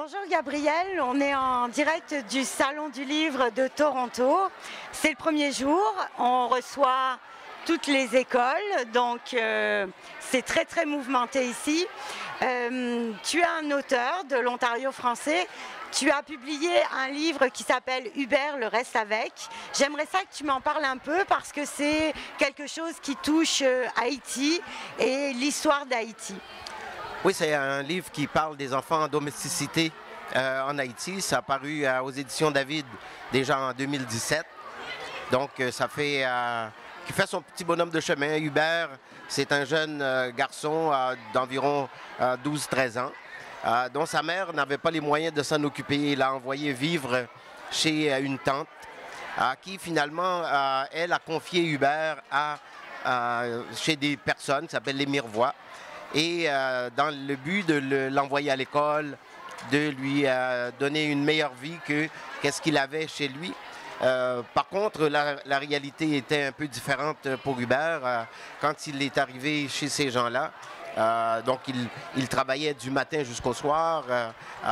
Bonjour Gabriel, on est en direct du Salon du Livre de Toronto. C'est le premier jour, on reçoit toutes les écoles, donc euh, c'est très très mouvementé ici. Euh, tu es un auteur de l'Ontario français. Tu as publié un livre qui s'appelle Hubert, le reste avec. J'aimerais ça que tu m'en parles un peu parce que c'est quelque chose qui touche euh, Haïti et l'histoire d'Haïti. Oui, c'est un livre qui parle des enfants en domesticité euh, en Haïti. Ça a paru euh, aux éditions David déjà en 2017. Donc, euh, ça fait qui fait son petit bonhomme de chemin. Hubert, c'est un jeune garçon d'environ 12-13 ans, dont sa mère n'avait pas les moyens de s'en occuper. Il l'a envoyé vivre chez une tante, qui finalement, elle a confié Hubert à, chez des personnes qui s'appellent les Mirevois et euh, dans le but de l'envoyer à l'école, de lui euh, donner une meilleure vie que qu'est-ce qu'il avait chez lui. Euh, par contre, la, réalité était un peu différente pour Hubert quand il est arrivé chez ces gens-là. donc, il, travaillait du matin jusqu'au soir,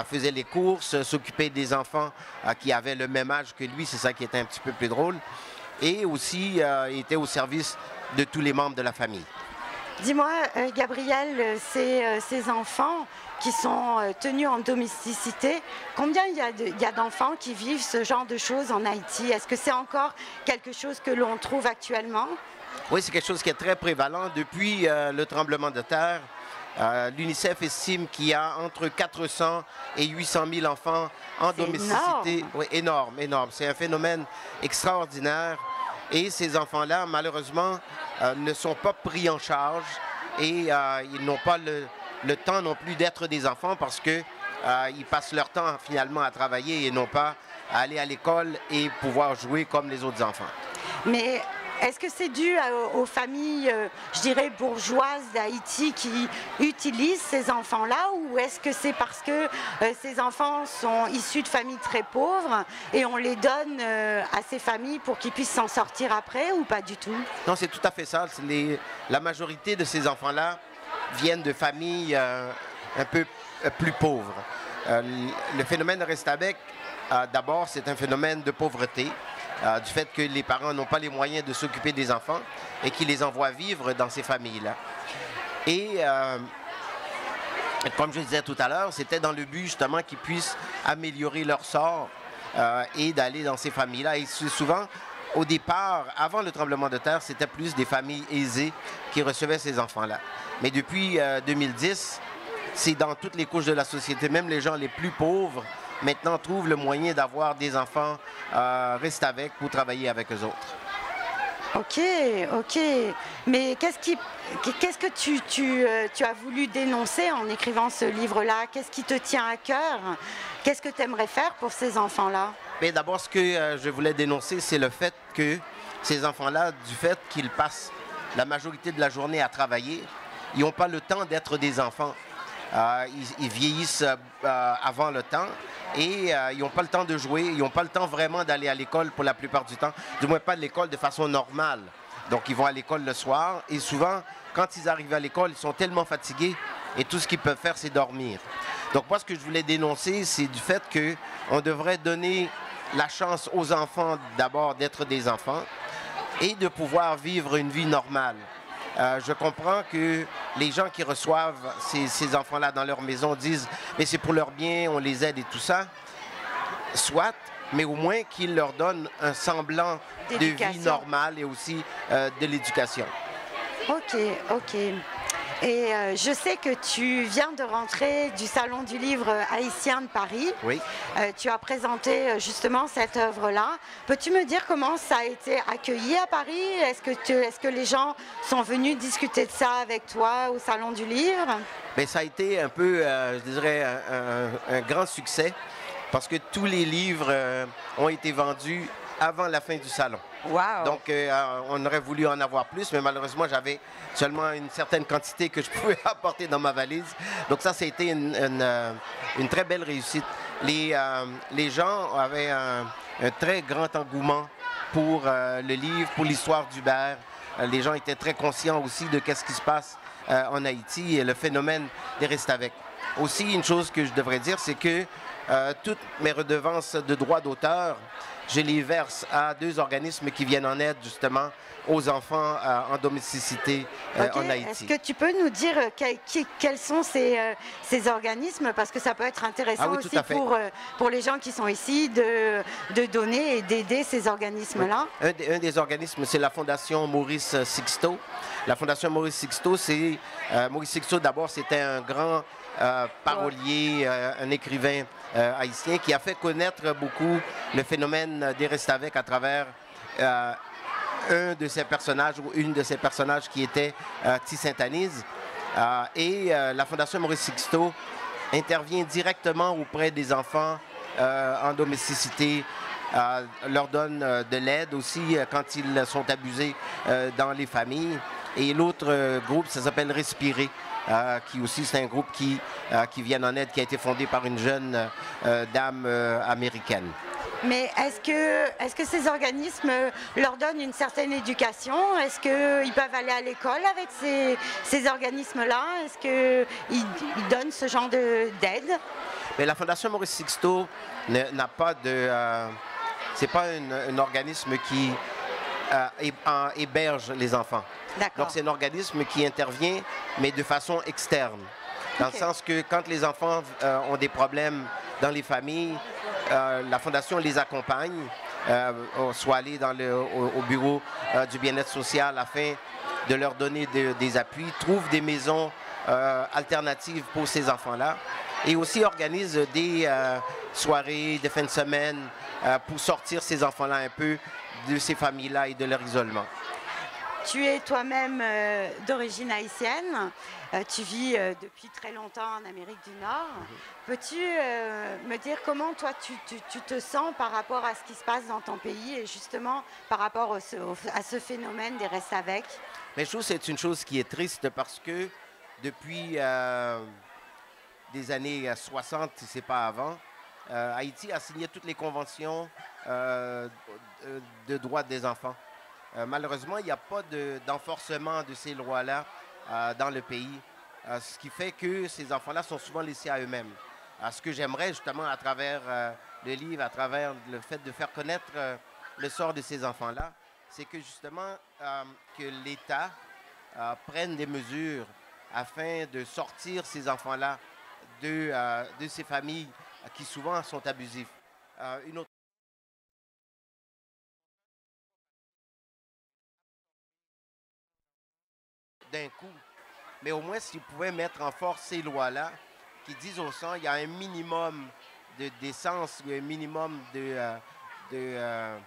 faisait les courses, s'occupait des enfants qui avaient le même âge que lui, c'est ça qui était un petit peu plus drôle. Et aussi, il était au service de tous les membres de la famille. Dis-moi, euh, Gabriel, euh, ces, enfants qui sont euh, tenus en domesticité, combien il y a d'enfants qui vivent ce genre de choses en Haïti? Est-ce que c'est encore quelque chose que l'on trouve actuellement? Oui, c'est quelque chose qui est très prévalent. Depuis le tremblement de terre, l'UNICEF estime qu'il y a entre 400 et 800 000 enfants en domesticité. Énorme. Oui, énorme, énorme. C'est un phénomène extraordinaire. Et ces enfants-là, malheureusement, euh, ne sont pas pris en charge et euh, ils n'ont pas le, temps non plus d'être des enfants parce qu'ils euh, passent leur temps finalement à travailler et non pas à aller à l'école et pouvoir jouer comme les autres enfants. Mais est-ce que c'est dû aux familles, euh, je dirais, bourgeoises d'Haïti qui utilisent ces enfants-là ou est-ce que c'est parce que euh, ces enfants sont issus de familles très pauvres et on les donne euh, à ces familles pour qu'ils puissent s'en sortir après ou pas du tout? Non, c'est tout à fait ça. la majorité de ces enfants-là viennent de familles un peu plus pauvres. le phénomène de Restabec, d'abord, c'est un phénomène de pauvreté. Euh, du fait que les parents n'ont pas les moyens de s'occuper des enfants et qui les envoient vivre dans ces familles-là. Et euh, comme je disais tout à l'heure, c'était dans le but justement qu'ils puissent améliorer leur sort euh, et d'aller dans ces familles-là. Et souvent, au départ, avant le tremblement de terre, c'était plus des familles aisées qui recevaient ces enfants-là. Mais depuis 2010, c'est dans toutes les couches de la société, même les gens les plus pauvres, maintenant trouvent le moyen d'avoir des enfants, euh, restent avec pour travailler avec eux autres. Ok, ok. Mais qu'est-ce, qui, qu'est-ce que tu, tu, euh, tu, as voulu dénoncer en écrivant ce livre-là? Qu'est-ce qui te tient à cœur? Qu'est-ce que tu aimerais faire pour ces enfants-là? Mais d'abord, ce que euh, je voulais dénoncer, c'est le fait que ces enfants-là, du fait qu'ils passent la majorité de la journée à travailler, ils n'ont pas le temps d'être des enfants. Euh, ils, vieillissent euh, avant le temps et euh, ils n'ont pas le temps de jouer, ils n'ont pas le temps vraiment d'aller à l'école pour la plupart du temps, du moins pas de l'école de façon normale. Donc ils vont à l'école le soir et souvent, quand ils arrivent à l'école, ils sont tellement fatigués et tout ce qu'ils peuvent faire, c'est dormir. Donc moi, ce que je voulais dénoncer, c'est du fait qu'on devrait donner la chance aux enfants d'abord d'être des enfants et de pouvoir vivre une vie normale. Euh, je comprends que les gens qui reçoivent ces, enfants-là dans leur maison disent mais c'est pour leur bien, on les aide et tout ça. Soit, mais au moins qu'ils leur donnent un semblant de vie normale et aussi euh, de l'éducation. OK, OK. Et euh, je sais que tu viens de rentrer du Salon du Livre haïtien de Paris. Oui. Euh, tu as présenté euh, justement cette œuvre-là. Peux-tu me dire comment ça a été accueilli à Paris? Est-ce que, est que les gens sont venus discuter de ça avec toi au Salon du Livre? Mais ben, ça a été un peu, je dirais, un, grand succès parce que tous les livres ont été vendus avant la fin du salon. Donc, euh, on aurait voulu en avoir plus, mais malheureusement, j'avais seulement une certaine quantité que je pouvais apporter dans ma valise. Donc, ça, c'était une, une, euh, une, très belle réussite. Les, euh, gens avaient un, très grand engouement pour le livre, pour l'histoire d'Hubert. les gens étaient très conscients aussi de ce qui se passe en Haïti et le phénomène des restes avec. aussi, une chose que je devrais dire, c'est que toutes mes redevances de droits d'auteur, je les verse à deux organismes qui viennent en aide justement aux enfants euh, en domesticité euh, en Haïti. Est-ce que tu peux nous dire quels sont ces, ces, organismes? Parce que ça peut être intéressant ah aussi pour, pour les gens qui sont ici de, de donner et d'aider ces organismes-là. Un, un, des organismes, c'est la Fondation Maurice Sixto. La Fondation Maurice Sixto, c'est Maurice Sixto d'abord, c'était un grand euh, parolier, euh, un écrivain euh, haïtien qui a fait connaître beaucoup le phénomène des Restavek à travers un de ses personnages ou une de ses personnages qui était Tissintanise. et la Fondation Maurice Sixto intervient directement auprès des enfants en domesticité, leur donne de l'aide aussi quand ils sont abusés dans les familles. Et l'autre groupe, ça s'appelle Respirer. Euh, qui aussi c'est un groupe qui, euh, qui vient en aide, qui a été fondé par une jeune euh, dame américaine. Mais est-ce que, est que ces organismes leur donnent une certaine éducation? Est-ce qu'ils peuvent aller à l'école avec ces, ces organismes-là? Est-ce qu'ils ils donnent ce genre d'aide? Mais la Fondation Maurice Sixto n'a pas de... c'est pas un organisme qui héberge les enfants. Donc, c'est un organisme qui intervient, mais de façon externe. Dans le sens que quand les enfants euh, ont des problèmes dans les familles, euh, la Fondation les accompagne, euh, soit le, au, bureau du bien-être social afin de leur donner des appuis, trouve des maisons alternatives pour ces enfants-là et aussi organise des soirées, des fins de semaine pour sortir ces enfants-là un peu de ces familles-là et de leur isolement. Tu es toi-même euh, d'origine haïtienne. Euh, tu vis euh, depuis très longtemps en Amérique du Nord. Peux-tu me dire comment toi tu, te sens par rapport à ce qui se passe dans ton pays et justement par rapport à ce phénomène des restes avec? Mais je trouve que c'est une chose qui est triste parce que depuis des années 60, si ce n'est pas avant, Haïti a signé toutes les conventions de droits des enfants. Euh, malheureusement, il n'y a pas d'enforcement de, ces lois-là euh, dans le pays, euh, ce qui fait que ces enfants-là sont souvent laissés à eux-mêmes. ce que j'aimerais justement à travers le livre, à travers le fait de faire connaître le sort de ces enfants-là, c'est que justement que l'État prenne des mesures afin de sortir ces enfants-là de, ces familles qui souvent sont abusives. D'un coup. Mais au moins, s'ils pouvaient mettre en force ces lois-là, qui disent au sang, il y a un minimum de décence, un minimum de, euh, euh,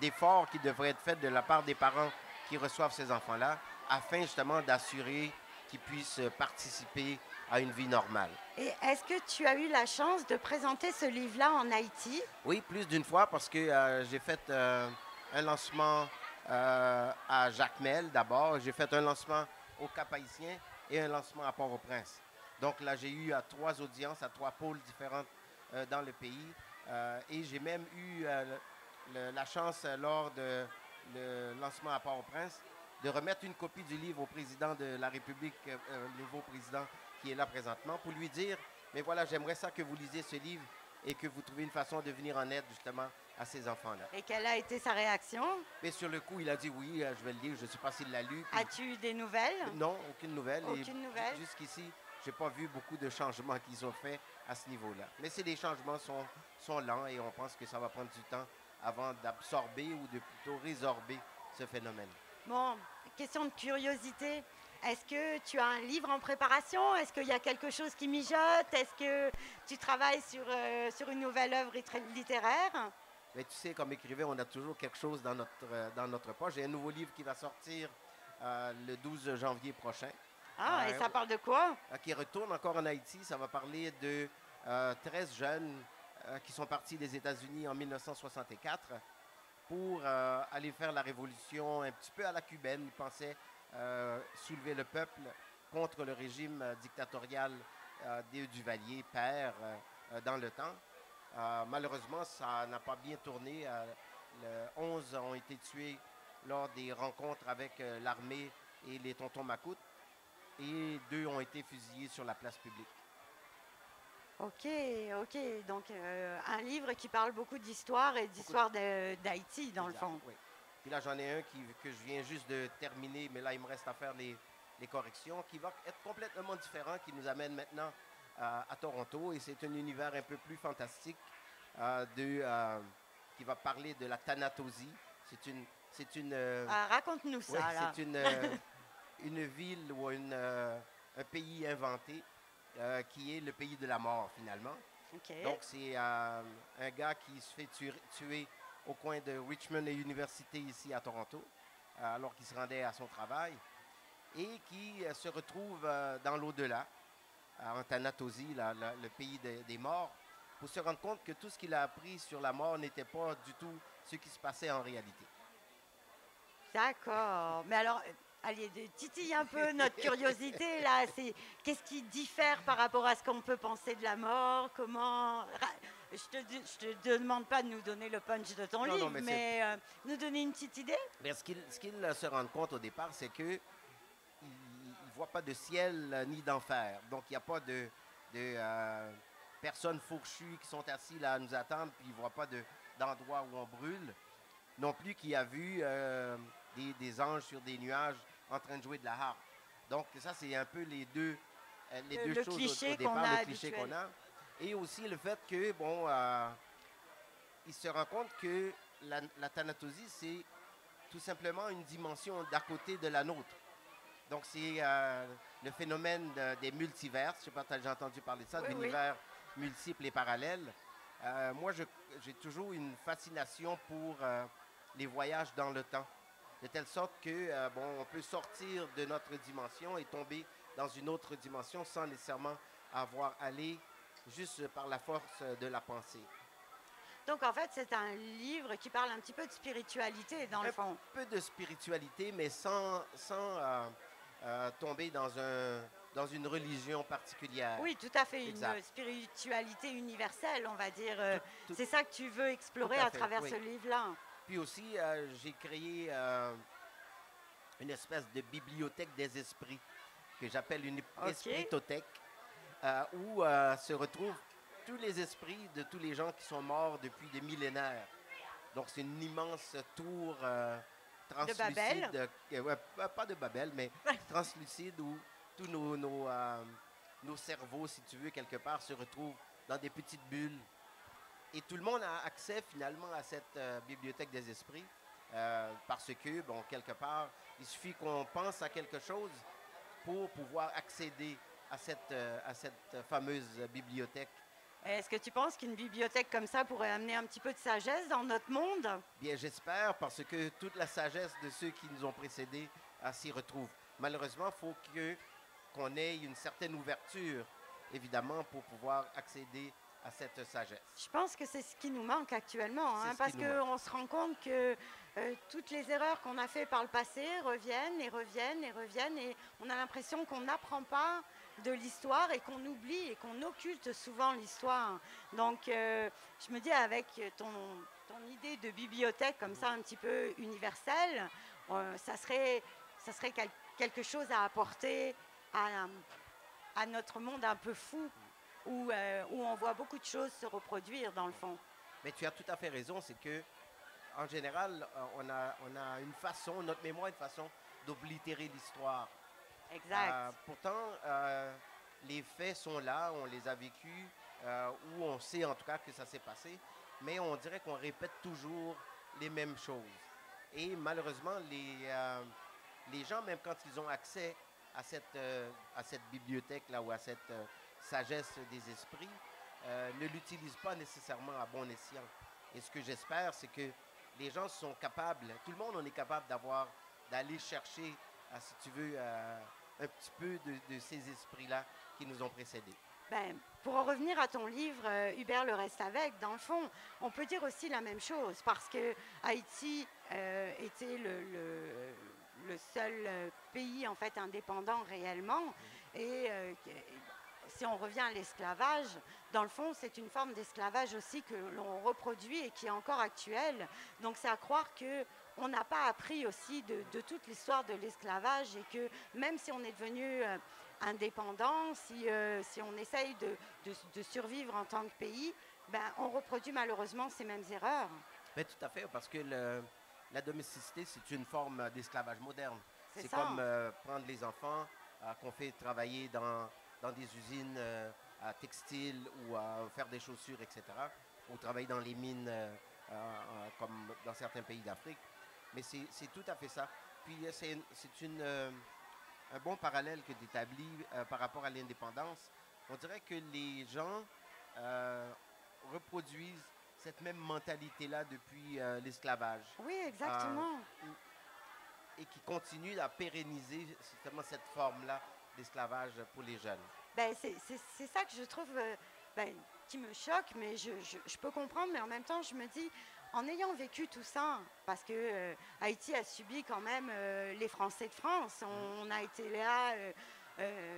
d'efforts qui devraient être faits de la part des parents qui reçoivent ces enfants-là, afin justement d'assurer qu'ils puissent participer à une vie normale. Et est-ce que tu as eu la chance de présenter ce livre-là en Haïti? Oui, plus d'une fois parce que euh, j'ai fait un lancement à Jacmel d'abord. J'ai fait un lancement au Cap Haïtien et un lancement à Port-au-Prince. Donc là, j'ai eu à trois audiences, à trois pôles différentes euh, dans le pays. Euh, et j'ai même eu euh, la chance, lors de lancement à Port-au-Prince, de remettre une copie du livre au président de la République, le nouveau président qui est là présentement, pour lui dire, mais voilà, j'aimerais ça que vous lisiez ce livre et que vous trouviez une façon de venir en aide justement à ces enfants-là. Et quelle a été sa réaction? Mais sur le coup, il a dit oui, euh, je vais le lire. Je ne sais pas s'il l'a lu. As-tu eu des nouvelles? Non, aucune nouvelle. Aucune nouvelle? Jusqu'ici, je n'ai pas vu beaucoup de changements qu'ils ont fait à ce niveau-là. Mais c'est des changements sont, sont lents et on pense que ça va prendre du temps avant d'absorber ou de plutôt résorber ce phénomène. Bon, question de curiosité. Est-ce que tu as un livre en préparation? Est-ce qu'il y a quelque chose qui mijote? Est-ce que tu travailles sur, euh, sur une nouvelle œuvre littéraire? Mais tu sais, comme écrivain, on a toujours quelque chose dans notre, euh, dans notre poche. J'ai un nouveau livre qui va sortir euh, le 12 janvier prochain. Ah, et ça parle de quoi? qui retourne encore en Haïti. Ça va parler de 13 jeunes qui sont partis des États-Unis en 1964 pour aller faire la révolution un petit peu à la cubaine. Ils pensaient soulever le peuple contre le régime dictatorial des Duvalier, père, dans le temps. Euh, malheureusement, ça n'a pas bien tourné. 11 euh, ont été tués lors des rencontres avec euh, l'armée et les tontons Macoutes et deux ont été fusillés sur la place publique. Ok, ok. Donc euh, un livre qui parle beaucoup d'histoire et d'histoire d'Haïti dans le fond. Oui. Puis là j'en ai un qui, que je viens juste de terminer, mais là il me reste à faire les, les corrections, qui va être complètement différent, qui nous amène maintenant à Toronto. Et c'est un univers un peu plus fantastique euh, de, euh, qui va parler de la Thanatosie. C'est une... C'est une ah, Raconte-nous ça. c'est une, une ville ou une, un pays inventé euh, qui est le pays de la mort finalement. Donc c'est euh, un gars qui se fait tuer, au coin de Richmond et Université ici à Toronto, euh, alors qu'il se rendait à son travail, et qui se retrouve dans l'au-delà, en Thanatosie, le pays des morts, pour se rendre compte que tout ce qu'il a appris sur la mort n'était pas du tout ce qui se passait en réalité. D'accord. Mais alors, allez, titille un peu notre curiosité là. C'est qu'est-ce qui diffère par rapport à ce qu'on peut penser de la mort? Comment Je te, te demande pas de nous donner le punch de ton livre, mais, euh, nous donner une petite idée. ce qu'il se rend compte au départ, c'est que il, voit pas de ciel euh, ni d'enfer. Donc il n'y a pas de, euh, personnes fourchues qui sont assis là à nous attendre, puis il voit pas d'endroit où on brûle. Non plus qu'il a vu des, des, anges sur des nuages en train de jouer de la harpe. Donc ça, c'est un peu les deux, euh, les deux choses au, départ, le cliché qu'on a. Et aussi le fait que, bon, euh, il se rend compte que la, la thanatosie, c'est tout simplement une dimension d'à côté de la nôtre. Donc c'est euh, le phénomène des multivers. Je ne sais pas si j'ai entendu parler de ça, d'univers multiples et parallèles. moi, j'ai toujours une fascination pour les voyages dans le temps de telle sorte que euh, bon, on peut sortir de notre dimension et tomber dans une autre dimension sans nécessairement avoir allé juste par la force de la pensée. Donc en fait, c'est un livre qui parle un petit peu de spiritualité dans le fond. Un peu de spiritualité, mais sans, sans euh, euh, tomber dans, un, dans une religion particulière. Oui, tout à fait, une spiritualité universelle, on va dire. C'est ça que tu veux explorer à, travers ce livre-là. Puis aussi, euh, j'ai créé une espèce de bibliothèque des esprits que j'appelle une espritothèque, euh, où se retrouvent tous les esprits de tous les gens qui sont morts depuis des millénaires. Donc c'est une immense tour translucide. De Babel? pas de Babel, mais translucide où tous nos, nos, nos cerveaux, si tu veux, quelque part, se retrouvent dans des petites bulles et tout le monde a accès finalement à cette euh, bibliothèque des esprits euh, parce que, bon, quelque part, il suffit qu'on pense à quelque chose pour pouvoir accéder à cette, euh, à cette fameuse bibliothèque. Est-ce que tu penses qu'une bibliothèque comme ça pourrait amener un petit peu de sagesse dans notre monde? Bien, j'espère, parce que toute la sagesse de ceux qui nous ont précédés s'y retrouve. Malheureusement, il faut que, qu'on ait une certaine ouverture, évidemment, pour pouvoir accéder à cette sagesse. Je pense que c'est ce qui nous manque actuellement, hein, parce qu'on se rend compte que euh, toutes les erreurs qu'on a faites par le passé reviennent et reviennent et reviennent, et on a l'impression qu'on n'apprend pas de l'histoire et qu'on oublie et qu'on occulte souvent l'histoire. Donc euh, je me dis avec ton, ton, idée de bibliothèque comme ça un petit peu universelle, euh, ça, serait, ça serait quelque chose à apporter à, à notre monde un peu fou euh, où, on voit beaucoup de choses se reproduire dans le fond. Mais tu as tout à fait raison, c'est que en général, euh, on a, on a une façon, notre mémoire, une façon d'oblitérer l'histoire. Exact. Euh, pourtant, les faits sont là, on les a vécus, ou on sait en tout cas que ça s'est passé, mais on dirait qu'on répète toujours les mêmes choses. Et malheureusement, les, les gens, même quand ils ont accès à cette, à cette bibliothèque-là ou à cette sagesse des esprits, euh, ne l'utilise pas nécessairement à bon escient. Et ce que j'espère, c'est que les gens sont capables, tout le monde on est capable d'avoir, d'aller chercher, euh, si tu veux, euh, un petit peu de, ces esprits-là qui nous ont précédés. Ben, pour en revenir à ton livre, Hubert le reste avec, dans le fond, on peut dire aussi la même chose, parce que Haïti était le, le, seul pays en fait indépendant réellement, et si on revient à l'esclavage, dans le fond, c'est une forme d'esclavage aussi que l'on reproduit et qui est encore actuelle. Donc c'est à croire que on n'a pas appris aussi de, toute l'histoire de l'esclavage et que même si on est devenu euh, indépendant, si, euh, si, on essaye de, survivre en tant que pays, ben, on reproduit malheureusement ces mêmes erreurs. Mais tout à fait, parce que la domesticité, c'est une forme d'esclavage moderne. C'est comme euh, prendre les enfants qu'on fait travailler dans, dans des usines à textiles ou à faire des chaussures, etc., ou travailler dans les mines comme dans certains pays d'Afrique. Mais c'est tout à fait ça. Puis euh, c'est euh, un bon parallèle que tu établis euh, par rapport à l'indépendance. On dirait que les gens reproduisent cette même mentalité-là depuis l'esclavage. Oui, exactement. et qui continuent à pérenniser justement cette forme-là d'esclavage pour les jeunes? Ben, c'est ça que je trouve ben, qui me choque, mais je, je, peux comprendre, mais en même temps, je me dis, en ayant vécu tout ça, parce que euh, Haïti a subi quand même euh, les Français de France, on, a été là. Euh,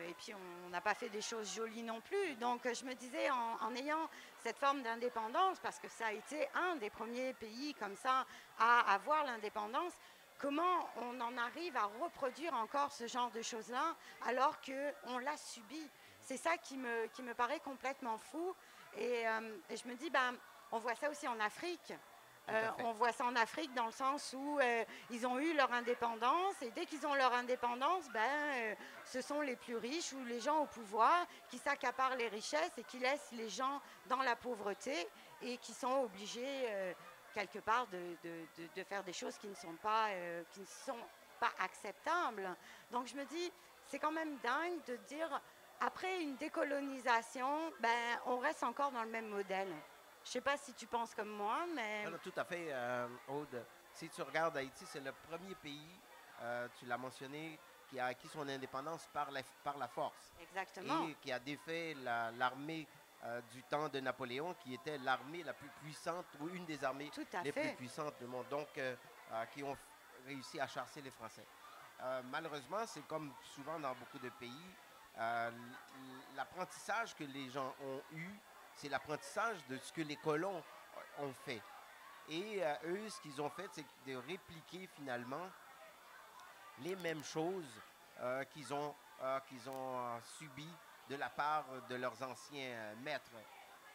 et puis on n'a pas fait des choses jolies non plus. Donc je me disais, en, ayant cette forme d'indépendance, parce que ça a été un des premiers pays comme ça à avoir l'indépendance, comment on en arrive à reproduire encore ce genre de choses-là alors qu'on l'a subi? C'est ça qui me, qui me paraît complètement fou. Et, et je me dis, ben, on voit ça aussi en Afrique. Euh, on voit ça en Afrique dans le sens où euh, ils ont eu leur indépendance et dès qu'ils ont leur indépendance, ben, euh, ce sont les plus riches ou les gens au pouvoir qui s'accaparent les richesses et qui laissent les gens dans la pauvreté et qui sont obligés quelque part de, faire des choses qui ne sont pas, qui ne sont pas acceptables. Donc je me dis, c'est quand même dingue de dire, après une décolonisation, ben, on reste encore dans le même modèle. Je sais pas si tu penses comme moi, mais... tout à fait, euh, Aude. Si tu regardes Haïti, c'est le premier pays, euh, tu l'as mentionné, qui a acquis son indépendance par la, par la force. Exactement. Et qui a défait l'armée euh, du temps de Napoléon, qui était l'armée la plus puissante, ou une des armées les plus puissantes du monde, donc qui ont réussi à chasser les Français. malheureusement, c'est comme souvent dans beaucoup de pays, l'apprentissage que les gens ont eu c'est l'apprentissage de ce que les colons ont fait. Et euh, eux, ce qu'ils ont fait, c'est de répliquer finalement les mêmes choses euh, qu'ils ont, euh, qu'ils ont subies de la part de leurs anciens maîtres.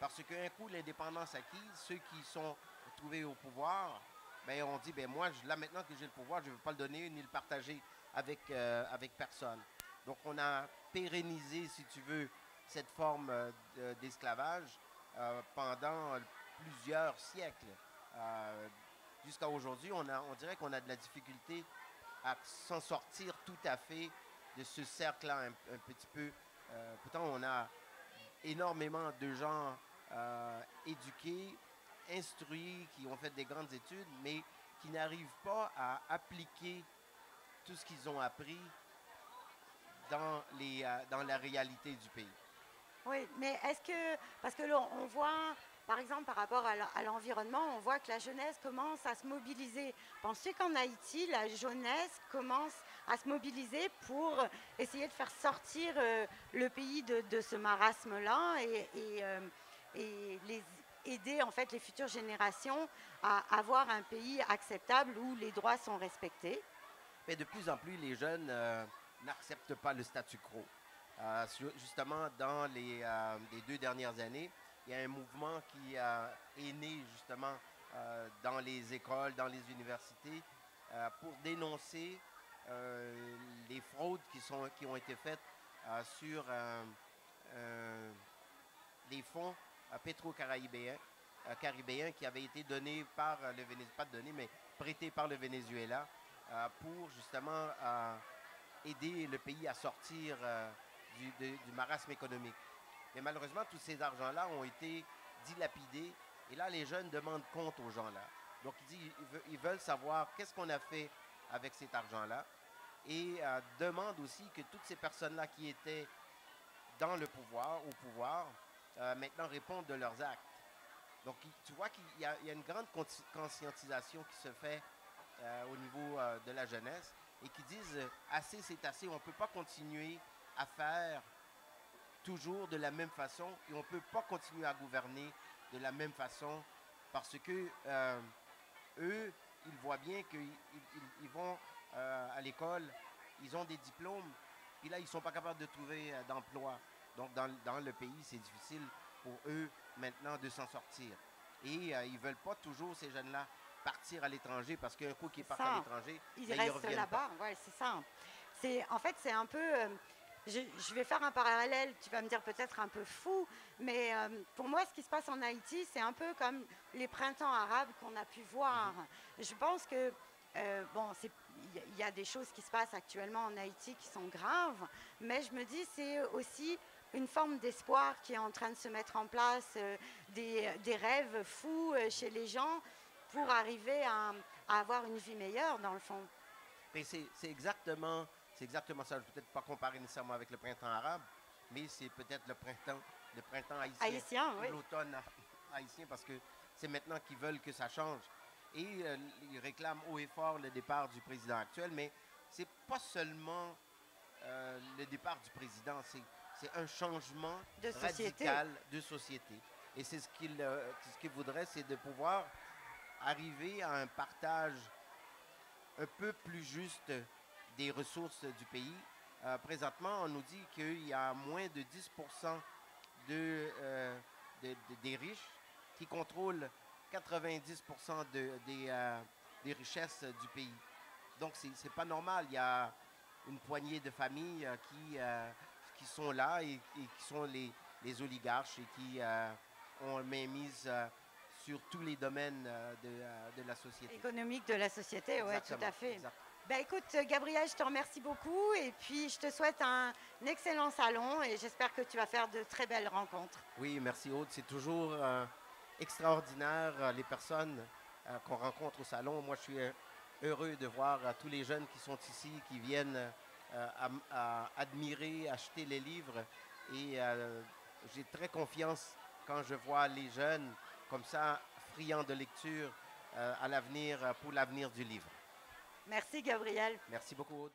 Parce qu'un coup, l'indépendance acquise, ceux qui sont trouvés au pouvoir, ben, on dit, ben, moi, là, maintenant que j'ai le pouvoir, je ne veux pas le donner ni le partager avec, avec personne. Donc, on a pérennisé, si tu veux, cette forme euh, d'esclavage euh, pendant plusieurs siècles. Euh, jusqu'à aujourd'hui, on, on dirait qu'on a de la difficulté à s'en sortir tout à fait de ce cercle-là un, petit peu. Pourtant, on a énormément de gens éduqués, instruits, qui ont fait des grandes études, mais qui n'arrivent pas à appliquer tout ce qu'ils ont appris dans, les, dans la réalité du pays. Oui, mais est-ce que, parce que on voit, par exemple, par rapport à l'environnement, on voit que la jeunesse commence à se mobiliser. Pensez qu'en Haïti, la jeunesse commence à se mobiliser pour essayer de faire sortir euh, le pays de, ce marasme-là et, euh, et, les aider en fait les futures générations à avoir un pays acceptable où les droits sont respectés. Mais de plus en plus, les jeunes euh, n'acceptent pas le statu quo. Justement, dans euh, les, deux dernières années, il y a un mouvement qui est né justement dans les écoles, dans les universités, pour dénoncer les fraudes qui, sont, qui ont été faites sur les fonds pétro-caribéens caribéens qui avaient été donnés par le Venezuela, pas mais prêtés par le Venezuela pour justement aider le pays à sortir du, marasme économique. Mais malheureusement, tous ces argents-là ont été dilapidés. Et là, les jeunes demandent compte aux gens-là. Donc, ils, ils veulent savoir qu'est-ce qu'on a fait avec cet argent-là. Et euh, demandent aussi que toutes ces personnes-là qui étaient dans le pouvoir, au pouvoir, euh, maintenant répondent de leurs actes. Donc, tu vois qu'il y, a une grande conscientisation qui se fait euh, au niveau de la jeunesse et qui disent assez, c'est assez, on ne peut pas continuer à faire toujours de la même façon et on ne peut pas continuer à gouverner de la même façon parce que eux, ils voient bien qu'ils ils, vont à l'école, ils ont des diplômes, puis là, ils ne sont pas capables de trouver d'emploi. Donc, dans, dans le pays, c'est difficile pour eux maintenant de s'en sortir. Et ils ne veulent pas toujours, ces jeunes-là, partir à l'étranger parce qu'un coup qu'ils partent à l'étranger, ils ben, restent là-bas. Ouais, c'est ça. En fait c'est un peu. Euh, je, vais faire un parallèle, tu vas me dire peut-être un peu fou, mais euh, pour moi, ce qui se passe en Haïti, c'est un peu comme les printemps arabes qu'on a pu voir. Mhm. Je pense que euh, bon, il y a des choses qui se passent actuellement en Haïti qui sont graves, mais je me dis c'est aussi une forme d'espoir qui est en train de se mettre en place, des, des, rêves fous chez les gens pour arriver à, avoir une vie meilleure, dans le fond. C'est exactement, exactement ça. Je ne vais peut-être pas comparer nécessairement avec le printemps arabe, mais c'est peut-être le printemps, le printemps haïtien, haïtien l'automne haïtien, parce que c'est maintenant qu'ils veulent que ça change. Et euh, ils réclament haut et fort le départ du président actuel, mais c'est pas seulement euh, le départ du président, c'est un changement de radical de société. Et c'est ce qu'il euh, ce voudrait, c'est de pouvoir arriver à un partage un peu plus juste des ressources du pays. Euh, présentement, on nous dit qu'il y a moins de 10 euh, de, des riches qui contrôlent 90 de, des, euh, des, richesses du pays. Donc, ce n'est pas normal. Il y a une poignée de familles qui, qui sont là et, qui sont les, les, oligarches et qui ont mise sur tous les domaines euh, euh, de, la société. Économique de la société, oui, tout à fait. Ben, écoute, Gabriel, je te remercie beaucoup et puis je te souhaite un, excellent salon et j'espère que tu vas faire de très belles rencontres. Oui, merci Aude. C'est toujours euh, extraordinaire les personnes qu'on rencontre au salon. Moi, je suis heureux de voir tous les jeunes qui sont ici, qui viennent admirer, acheter les livres et j'ai très confiance quand je vois les jeunes comme ça, friand de lecture euh, à l'avenir, euh, pour l'avenir du livre. Merci Gabriel. Merci beaucoup.